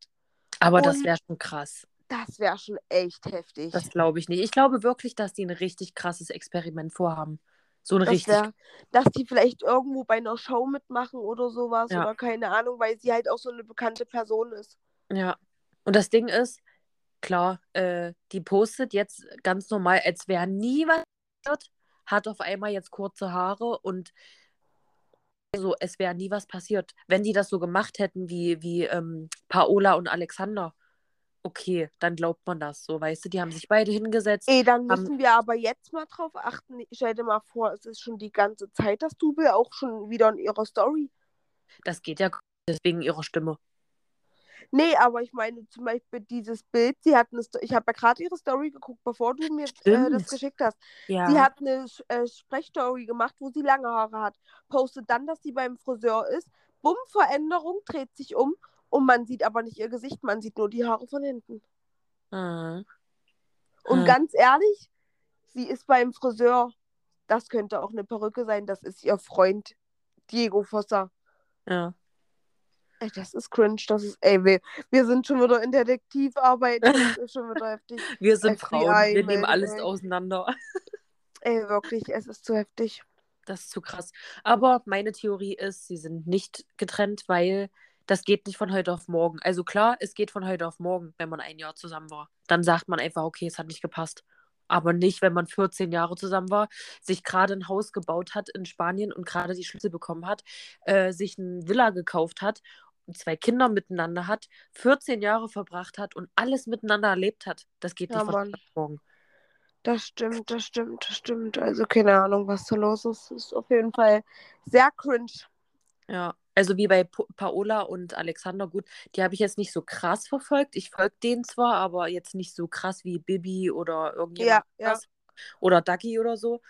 Aber das und- wäre schon krass. Das wäre schon echt heftig. Das glaube ich nicht. Ich glaube wirklich, dass die ein richtig krasses Experiment vorhaben. So ein Das richtig. wär, dass die vielleicht irgendwo bei einer Show mitmachen oder sowas Ja. oder keine Ahnung, weil sie halt auch so eine bekannte Person ist. Ja. Und das Ding ist, klar, äh, die postet jetzt ganz normal, als wäre nie was passiert, hat auf einmal jetzt kurze Haare und so, es wäre nie was passiert. Wenn die das so gemacht hätten wie, wie ähm, Paola und Alexander, okay, dann glaubt man das. So, weißt du, die haben sich beide hingesetzt. Ey, dann Haben- müssen wir aber jetzt mal drauf achten. Stell dir mal vor, es ist schon die ganze Zeit das Double auch schon wieder in ihrer Story. Das geht ja deswegen ihrer Stimme. Nee, aber ich meine zum Beispiel dieses Bild, sie hat eine Sto ich habe ja gerade ihre Story geguckt, bevor du mir äh, das geschickt hast. Ja. Sie hat eine äh, Sprechstory gemacht, wo sie lange Haare hat. Postet dann, dass sie beim Friseur ist. Bumm, Veränderung, dreht sich um und man sieht aber nicht ihr Gesicht, man sieht nur die Haare von hinten. Ah. Und Ah. ganz ehrlich, sie ist beim Friseur. Das könnte auch eine Perücke sein, das ist ihr Freund Diego Fossa. Ja. Ey, das ist cringe, das ist, ey, wir, wir sind schon wieder in Detektivarbeit, das ist schon wieder heftig. Wir sind FBI Frauen, wir nehmen alles ey. auseinander. Ey, wirklich, es ist zu heftig. Das ist zu krass. Aber meine Theorie ist, sie sind nicht getrennt, weil das geht nicht von heute auf morgen. Also klar, es geht von heute auf morgen, wenn man ein Jahr zusammen war. Dann sagt man einfach, okay, es hat nicht gepasst. Aber nicht, wenn man 14 Jahre zusammen war, sich gerade ein Haus gebaut hat in Spanien und gerade die Schlüssel bekommen hat, äh, sich eine Villa gekauft hat, zwei Kinder miteinander hat, 14 Jahre verbracht hat und alles miteinander erlebt hat. Das geht Ja, nicht von morgen. Das stimmt, das stimmt, das stimmt. Also keine Ahnung, was da los ist. Ist auf jeden Fall sehr cringe. Ja, also wie bei Paola und Alexander, gut, die habe ich jetzt nicht so krass verfolgt. Ich folge denen zwar, aber jetzt nicht so krass wie Bibi oder irgendjemand Ja, ja. oder Dagi oder so.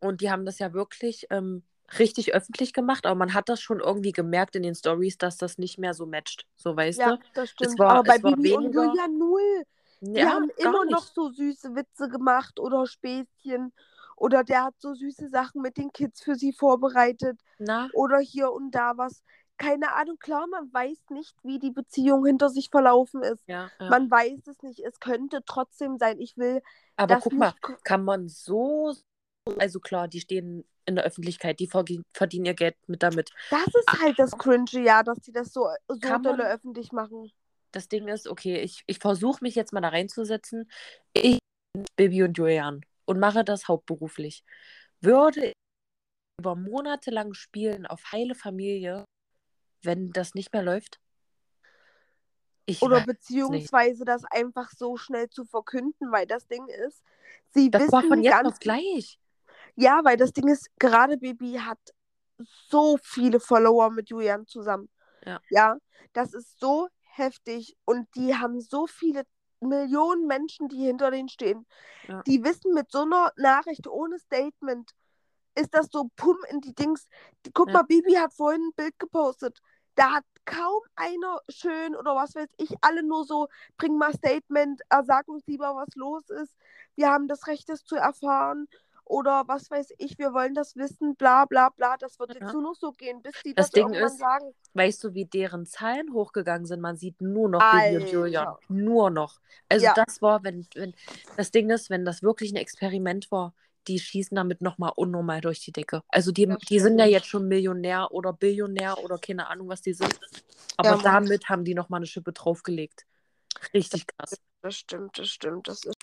Und die haben das ja wirklich ähm, richtig öffentlich gemacht, aber man hat das schon irgendwie gemerkt in den Stories, dass das nicht mehr so matcht. So, weißt Ja, du? das stimmt. war- Aber bei es Bibi und Julia null. Die Ja, haben immer noch so süße Witze gemacht oder Späßchen. Oder der hat so süße Sachen mit den Kids für sie vorbereitet. Na, Oder hier und da was. Keine Ahnung, klar, man weiß nicht, wie die Beziehung hinter sich verlaufen ist. ja, ja. Man weiß es nicht. Es könnte trotzdem sein. Ich will aber guck mal, kann man so, also klar, die stehen in der Öffentlichkeit, die verdi- verdienen ihr Geld mit damit. Das ist halt das Cringe, ja, dass die das so, so man- öffentlich machen. Das Ding ist, okay, ich, ich versuche mich jetzt mal da reinzusetzen. Ich bin Bibi und Julian und mache das hauptberuflich. Würde ich über Monate lang spielen auf heile Familie, wenn das nicht mehr läuft? Ich Oder beziehungsweise das einfach so schnell zu verkünden, weil das Ding ist, sie das war wissen von jetzt ganz auf gleich. Ja, weil das Ding ist, gerade Bibi hat so viele Follower mit Julian zusammen. Ja. Ja, das ist so heftig und die haben so viele Millionen Menschen, die hinter denen stehen. Ja. Die wissen mit so einer Nachricht ohne Statement, ist das so pum in die Dings. Guck Ja. mal, Bibi hat vorhin ein Bild gepostet. Da hat kaum einer schön oder was weiß ich, alle nur so, bring mal Statement, äh, sag uns lieber, was los ist. Wir haben das Recht, das zu erfahren. Oder was weiß ich, wir wollen das wissen, bla bla bla. Das wird Ja. jetzt nur noch so gehen, bis die Das das, Ding irgendwann ist, sagen. Weißt du, wie deren Zahlen hochgegangen sind? Man sieht nur noch und Alter. Julian. Nur noch. Also Ja. das war, wenn, wenn, das Ding ist, wenn das wirklich ein Experiment war, die schießen damit nochmal unnormal durch die Decke. Also die, die sind ja jetzt schon Millionär oder Billionär oder keine Ahnung, was die sind. Aber Ja, damit haben die nochmal eine Schippe draufgelegt. Richtig krass. Das stimmt, das stimmt, das ist.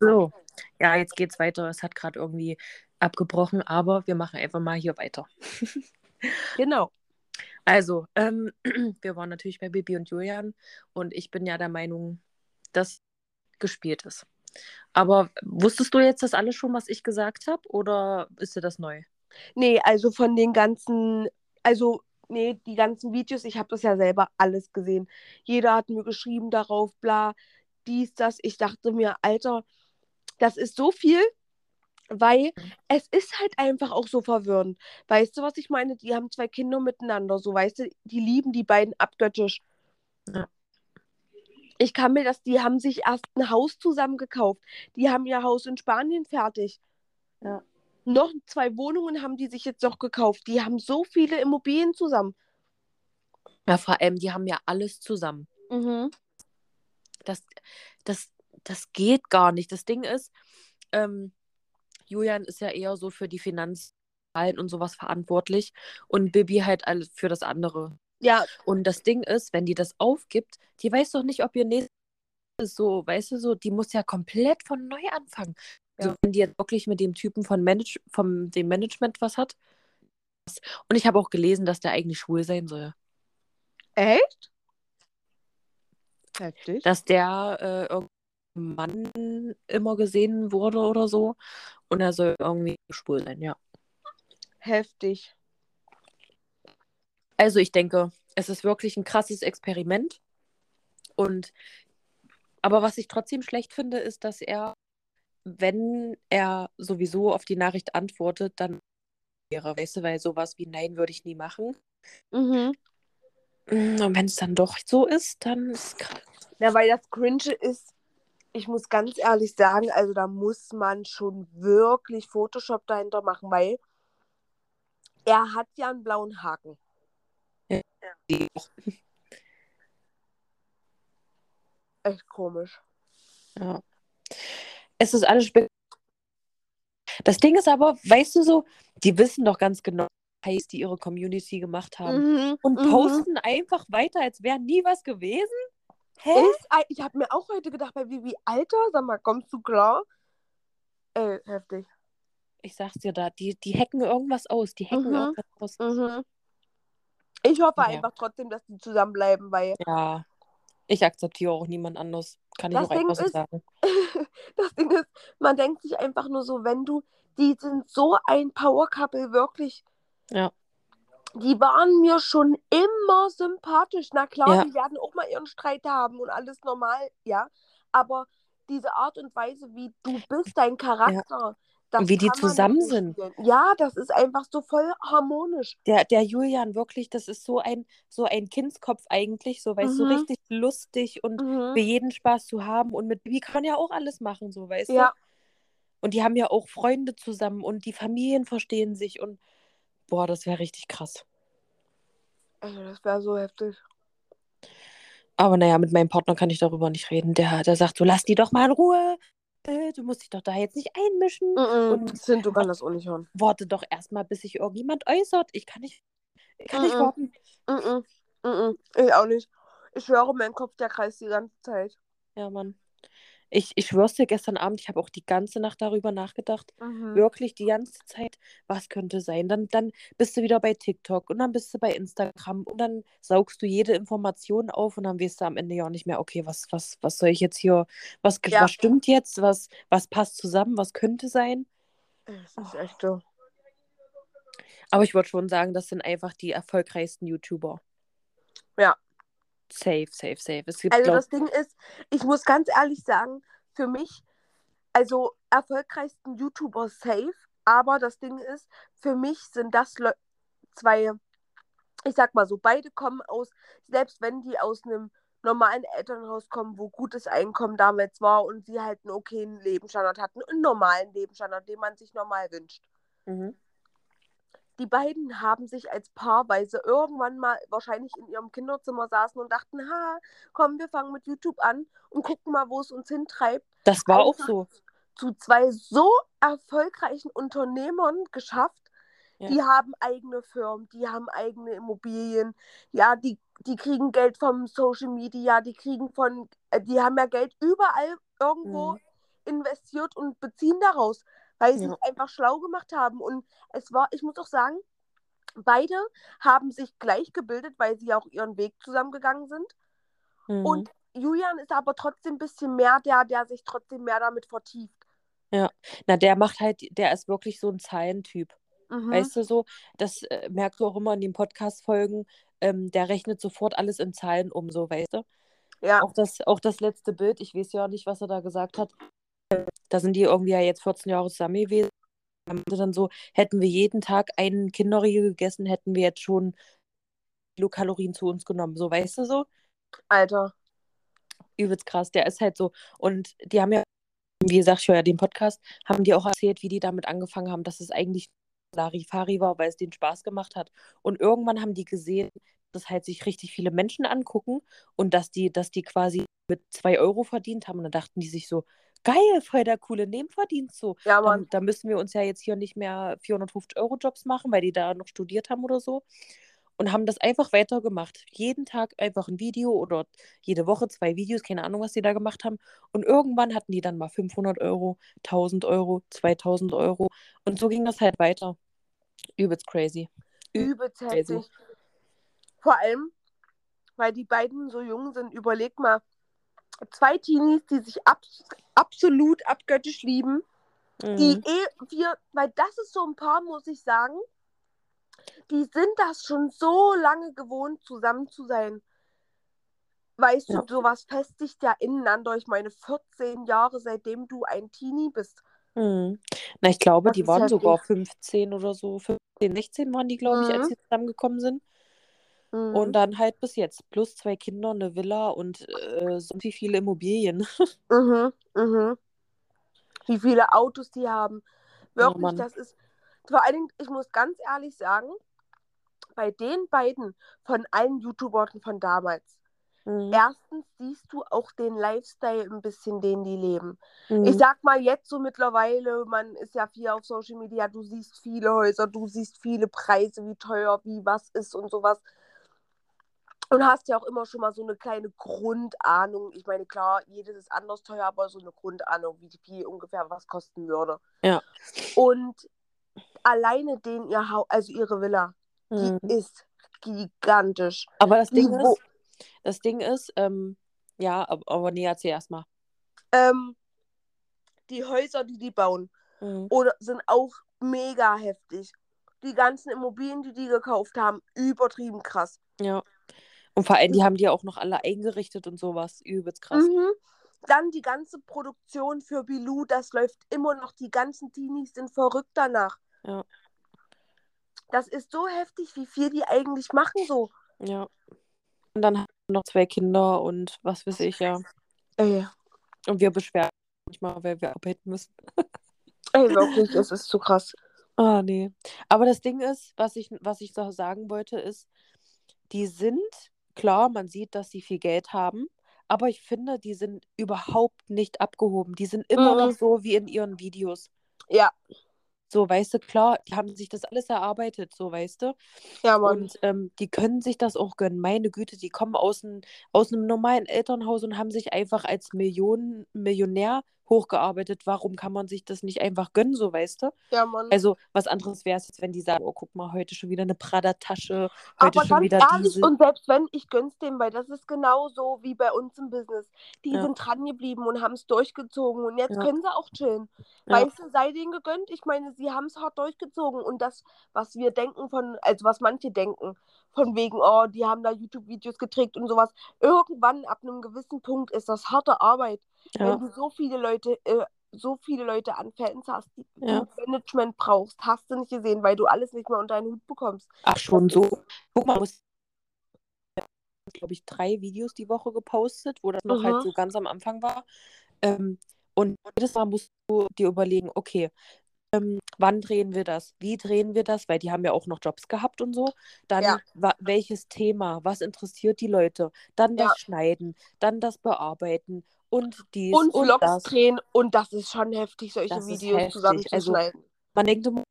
So. Ja, jetzt geht's weiter. Es hat gerade irgendwie abgebrochen, aber wir machen einfach mal hier weiter. Genau. Also, ähm, wir waren natürlich bei Bibi und Julian und ich bin ja der Meinung, dass gespielt ist. Aber wusstest du jetzt das alles schon, was ich gesagt habe, oder ist dir das neu? Nee, also von den ganzen, also, nee, die ganzen Videos, ich habe das ja selber alles gesehen. Jeder hat mir geschrieben darauf, bla, dies, das. Ich dachte mir, Alter, das ist so viel, weil es ist halt einfach auch so verwirrend. Weißt du, was ich meine? Die haben zwei Kinder miteinander, so, weißt du, die lieben die beiden abgöttisch. Ja. Ich kann mir das, die haben sich erst ein Haus zusammen gekauft. Die haben ihr Haus in Spanien fertig. Ja. Noch zwei Wohnungen haben die sich jetzt noch gekauft. Die haben so viele Immobilien zusammen. Ja, vor allem, die haben ja alles zusammen. Mhm. Das, das, das geht gar nicht. Das Ding ist, ähm, Julian ist ja eher so für die Finanzen und sowas verantwortlich und Bibi halt alles für das andere. Ja, Und das Ding ist, wenn die das aufgibt, die weiß doch nicht, ob ihr nächstes ist so, weißt du, so, die muss ja komplett von neu anfangen. Also Ja. wenn die jetzt wirklich mit dem Typen von Manage vom dem Management was hat. Und ich habe auch gelesen, dass der eigentlich schwul sein soll. echt? Heftig. Dass der äh, irgendein Mann immer gesehen wurde oder so. Und er soll irgendwie schwul sein, ja. Heftig. Also ich denke, es ist wirklich ein krasses Experiment. Und aber was ich trotzdem schlecht finde, ist, dass er, wenn er sowieso auf die Nachricht antwortet, dann wäre, weißt du, weil sowas wie Nein würde ich nie machen. Mhm. Und wenn es dann doch so ist, dann ist es krass. Ja, weil das Cringe ist, ich muss ganz ehrlich sagen, also da muss man schon wirklich Photoshop dahinter machen, weil er hat ja einen blauen Haken. Echt komisch. Ja. Es ist alles spek Das Ding ist aber, weißt du so, die wissen doch ganz genau, heiß die ihre Community gemacht haben. Mhm, Und mhm. posten einfach weiter, als wäre nie was gewesen. Hä? Ist, ich habe mir auch heute gedacht, bei Vivi, Alter, sag mal, kommst du klar? Ey, heftig. Ich sag's dir da, die, die hacken irgendwas aus. Die hacken Mhm. irgendwas aus. Mhm. Ich hoffe Ja. einfach trotzdem, dass die zusammenbleiben, weil Ja. Ich akzeptiere auch niemand anders. Kann ich Das auch einfach Ding so ist- sagen. das Ding ist, man denkt sich einfach nur so, wenn du, die sind so ein Power-Couple, wirklich. Ja. Die waren mir schon immer sympathisch. Na klar, Ja. die werden auch mal ihren Streit haben und alles normal, ja. Aber diese Art und Weise, wie du bist, dein Charakter, das Wie die zusammen sind. Ja, das ist einfach so voll harmonisch. Der, der Julian, wirklich, das ist so ein, so ein Kindskopf eigentlich, so, weißt du, Mhm. so richtig lustig und Mhm. für jeden Spaß zu haben. Und mit Bibi kann man ja auch alles machen, so, weißt Ja, du? Und die haben ja auch Freunde zusammen und die Familien verstehen sich und boah, das wäre richtig krass. also das wäre so heftig. Aber naja, mit meinem Partner kann ich darüber nicht reden. Der, der sagt so, lass die doch mal in Ruhe. Äh, Du musst dich doch da jetzt nicht einmischen. Mhm. Und- Sind, du kannst das auch nicht hören. Warte doch erstmal, bis sich irgendjemand äußert. Ich kann nicht, ich kann nicht Mhm. warten. Ich auch nicht. Ich schwöre, mein Kopf, der kreist die ganze Zeit. Ja, Mann. Ich, ich schwör's dir, gestern Abend, ich habe auch die ganze Nacht darüber nachgedacht. Mhm. Wirklich die ganze Zeit, was könnte sein? Dann, dann bist du wieder bei TikTok und dann bist du bei Instagram und dann saugst du jede Information auf und dann weißt du am Ende ja auch nicht mehr, okay, was, was, was soll ich jetzt hier, was, Ja. was stimmt jetzt, was, was passt zusammen, was könnte sein? Es ist echt so. Aber ich würde schon sagen, das sind einfach die erfolgreichsten YouTuber. Ja. Safe, safe, safe. Es gibt, Also das Ding ist, ich muss ganz ehrlich sagen, für mich, also erfolgreichsten YouTuber safe, aber das Ding ist, für mich sind das Leu zwei, ich sag mal so, beide kommen aus, selbst wenn die aus einem normalen Elternhaus kommen, wo gutes Einkommen damals war und sie halt einen okayen Lebensstandard hatten, einen normalen Lebensstandard, den man sich normal wünscht. mhm. Die beiden haben sich als paarweise irgendwann mal wahrscheinlich in ihrem Kinderzimmer saßen und dachten, ha, komm, wir fangen mit YouTube an und gucken mal, wo es uns hintreibt. Das war auch so. Zu zwei so erfolgreichen Unternehmern geschafft. Ja. Die haben eigene Firmen, die haben eigene Immobilien, ja, die, die kriegen Geld vom Social Media, die kriegen von, äh, die haben ja Geld überall irgendwo Mhm. investiert und beziehen daraus, weil sie Ja. es einfach schlau gemacht haben. Und es war, ich muss auch sagen, beide haben sich gleich gebildet, weil sie auch ihren Weg zusammengegangen sind. Mhm. Und Julian ist aber trotzdem ein bisschen mehr der, der sich trotzdem mehr damit vertieft. Na, der macht halt, der ist wirklich so ein Zahlentyp. Mhm. Weißt du so, das äh, merkst du auch immer in den Podcast-Folgen, ähm, der rechnet sofort alles in Zahlen um, so, weißt du? ja, Auch das, auch das letzte Bild, ich weiß ja nicht, was er da gesagt hat. Da sind die irgendwie ja jetzt 14 Jahre zusammen gewesen. Er meinte dann so, hätten wir jeden Tag einen Kinderriegel gegessen, hätten wir jetzt schon Kilokalorien zu uns genommen. So, weißt du so? Alter. Übelst krass. Der ist halt so. Und die haben ja, wie gesagt, ich höre ja den Podcast, haben die auch erzählt, wie die damit angefangen haben, dass es eigentlich Larifari war, weil es denen Spaß gemacht hat. Und irgendwann haben die gesehen, dass halt sich richtig viele Menschen angucken und dass die, dass die quasi mit zwei Euro verdient haben. Und dann dachten die sich so, geil, voll der coole Nebenverdienst so. Ja, Dann, Mann. da müssen wir uns ja jetzt hier nicht mehr 450 Euro Jobs machen, weil die da noch studiert haben oder so. Und haben das einfach weitergemacht. Jeden Tag einfach ein Video oder jede Woche zwei Videos, keine Ahnung, was die da gemacht haben. Und irgendwann hatten die dann mal 500 Euro, 1000 Euro, 2000 Euro. Und so ging das halt weiter. Übelst crazy. Übelst crazy. heftig. Vor allem, weil die beiden so jung sind, überleg mal, zwei Teenies, die sich abs absolut abgöttisch lieben, die Mhm. eh, wir, weil das ist so ein Paar, muss ich sagen, die sind das schon so lange gewohnt, zusammen zu sein. Weißt Ja. du, sowas festigt ja ineinander. Ich meine, 14 Jahre, seitdem du ein Teenie bist. Mhm. Na, ich glaube, Das die waren heftig. sogar 15 oder so. 15, 16 waren die, glaube ich, als Mhm. sie zusammengekommen sind. Mhm. Und dann halt bis jetzt. Plus zwei Kinder, eine Villa und äh, so viel viele Immobilien. Mhm, mhm. Wie viele Autos die haben. Wirklich, Mann. das ist. Vor allen Dingen, ich muss ganz ehrlich sagen, bei den beiden von allen YouTubern von damals, Mhm. erstens siehst du auch den Lifestyle ein bisschen, den die leben. Ich Mhm. sag mal jetzt so mittlerweile, man ist ja viel auf Social Media, du siehst viele Häuser, du siehst viele Preise, wie teuer, wie was ist und sowas. Und hast ja auch immer schon mal so eine kleine Grundahnung. Ich meine, klar, jedes ist anders teuer, aber so eine Grundahnung, wie viel ungefähr was kosten würde. Ja. Und alleine den ihr Haus, also ihre Villa, Mhm. die ist gigantisch. Aber das Die Ding wo- ist, das Ding ist, ähm, ja, aber, aber nee, erzähl erstmal. Ähm, die Häuser, die die bauen, Mhm. oder sind auch mega heftig. Die ganzen Immobilien, die die gekauft haben, übertrieben krass. Ja. Und vor allem, die haben die ja auch noch alle eingerichtet und sowas. Übelst krass. Mhm. Dann die ganze Produktion für Bilou, das läuft immer noch. Die ganzen Teenies sind verrückt danach. Ja. Das ist so heftig, wie viel die eigentlich machen so. Ja. Und dann haben wir noch zwei Kinder und was weiß ich, ja. Ey, Und wir beschweren manchmal, weil wir arbeiten müssen. ey wirklich, es ist zu krass. Ah, nee. Aber das Ding ist, was ich, was ich so sagen wollte, ist, die sind, klar, man sieht, dass sie viel Geld haben, aber ich finde, die sind überhaupt nicht abgehoben. Die sind immer Mhm. noch so wie in ihren Videos. Ja, So, weißt du, klar, die haben sich das alles erarbeitet, so, weißt du. ja, Mann. Und ähm, die können sich das auch gönnen. Meine Güte, die kommen aus, ein, aus einem normalen Elternhaus und haben sich einfach als Millionen, Millionär hochgearbeitet. Warum kann man sich das nicht einfach gönnen, so, weißt du? Ja, Mann. Also, was anderes wäre es jetzt, wenn die sagen, oh, guck mal, heute schon wieder eine Prada-Tasche, heute Aber schon ganz wieder ehrlich, diese. und selbst wenn, ich gönn's dem, weil das ist genauso wie bei uns im Business. Die Ja. sind dran geblieben und haben es durchgezogen und jetzt Ja. können sie auch chillen. Ja. Weißt du, sei denen gegönnt. Ich meine, sie haben es hart durchgezogen und das, was wir denken von, also was manche denken, von wegen, oh, die haben da YouTube-Videos gedreht und sowas. Irgendwann ab einem gewissen Punkt ist das harte Arbeit. Ja, Wenn du so viele Leute, äh, so viele Leute an Fans hast, die Ja. du Management brauchst, hast du nicht gesehen, weil du alles nicht mehr unter einen Hut bekommst. ach, schon so. Guck mal, muss glaube ich, drei Videos die Woche gepostet, wo das noch halt Mhm. so ganz am Anfang war. Ähm, und jedes Mal musst du dir überlegen, okay, ähm, wann drehen wir das? Wie drehen wir das? Weil die haben ja auch noch Jobs gehabt und so. Dann Ja. welches Thema? Was interessiert die Leute? Dann das Ja. Schneiden, dann das Bearbeiten und dies und und Vlogs das. drehen und das ist schon heftig, solche Das Videos zusammenzuschneiden. Man denkt immer,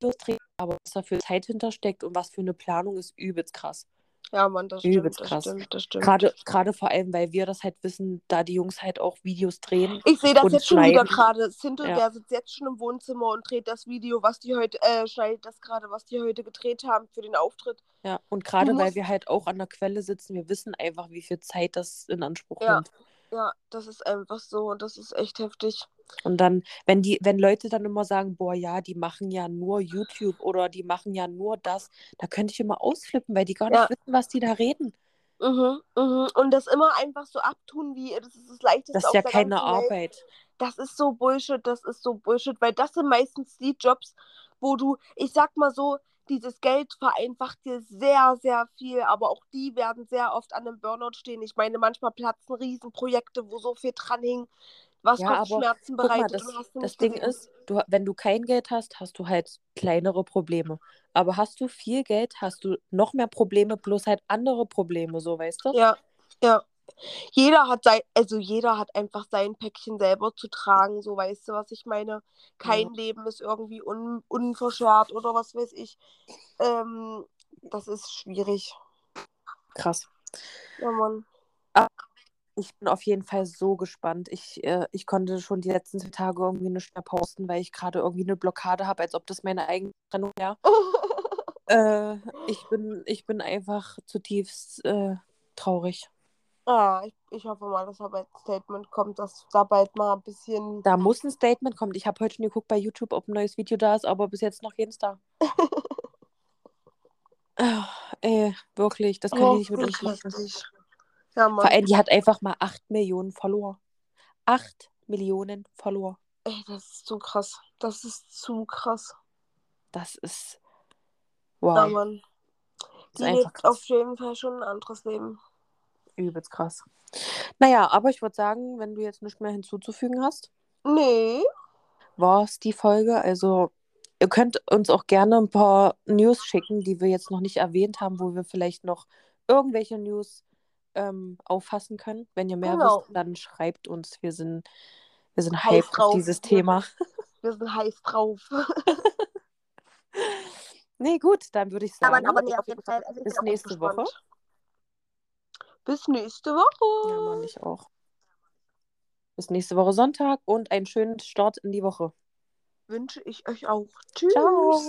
Videos drehen, aber was da für Zeit hintersteckt und was für eine Planung ist übelst krass. ja, Mann, das stimmt, Übelst das krass. stimmt, das stimmt. Gerade, gerade vor allem, weil wir das halt wissen, da die Jungs halt auch Videos drehen. ich sehe das jetzt schon wieder schneiden. gerade. Sintel, Ja. der sitzt jetzt schon im Wohnzimmer und dreht das Video, was die heute, äh, schneidet das gerade, was die heute gedreht haben für den Auftritt. Ja, und gerade weil wir halt auch an der Quelle sitzen, wir wissen einfach, wie viel Zeit das in Anspruch Ja. nimmt. Ja, das ist einfach so und das ist echt heftig. Und dann, wenn die, wenn Leute dann immer sagen, boah, ja, die machen ja nur YouTube oder die machen ja nur das, da könnte ich immer ausflippen, weil die gar nicht Ja. wissen, was die da reden. Mhm, mhm. Und das immer einfach so abtun, wie das ist das Leichteste Das ist auf ja keine Welt. Arbeit. Das ist so Bullshit, das ist so Bullshit, weil das sind meistens die Jobs, wo du, ich sag mal so, dieses Geld vereinfacht dir sehr, sehr viel, aber auch die werden sehr oft an einem Burnout stehen. Ich meine, manchmal platzen Riesenprojekte, wo so viel dran hing, was Ja, aber Kopfschmerzen Guck mal, bereitet das, du das nicht Ding gesehen. ist, du, wenn du kein Geld hast, hast du halt kleinere Probleme. Aber hast du viel Geld, hast du noch mehr Probleme, bloß halt andere Probleme, so weißt du? Ja, ja. Jeder hat sein, also jeder hat einfach sein Päckchen selber zu tragen, so weißt du, was ich meine. Kein Leben ist irgendwie un, unverschwert oder was weiß ich. Ähm, das ist schwierig. Krass. Ja, Mann. Ich bin auf jeden Fall so gespannt. Ich, äh, ich konnte schon die letzten zwei Tage irgendwie nicht mehr posten, weil ich gerade irgendwie eine Blockade habe, als ob das meine eigene Trennung wäre. Äh, ich bin, ich bin einfach zutiefst äh, traurig. Ah, ich, ich hoffe mal, dass da bald ein Statement kommt, dass da bald mal ein bisschen. Da muss ein Statement kommen. Ich habe heute schon geguckt bei YouTube, ob ein neues Video da ist, aber bis jetzt noch keins da. Ah, ey, wirklich, das können die nicht mit uns machen. Ja, Vor Mann. allem, die hat einfach mal 8 Millionen Follower. 8 Millionen Follower. Ey, das ist zu krass. Das ist zu krass. Das ist. Ja, Wow. Mann. Das Die lebt auf jeden Fall schon ein anderes Leben. Übelst krass. Naja, aber ich würde sagen, wenn du jetzt nichts mehr hinzuzufügen hast, Nee. war es die Folge. Also, ihr könnt uns auch gerne ein paar News schicken, die wir jetzt noch nicht erwähnt haben, wo wir vielleicht noch irgendwelche News ähm, auffassen können. Wenn ihr mehr Genau. wisst, dann schreibt uns. Wir sind, wir sind Heiß drauf. dieses Thema. Wir sind heiß drauf. Nee, gut, dann würde ich sagen, Aber, aber nee, auf jeden Fall. Also bis nächste. Woche. Bis nächste Woche. Ja, Mann, ich auch. Bis nächste Woche Sonntag und einen schönen Start in die Woche. Wünsche ich euch auch. Tschüss. Ciao.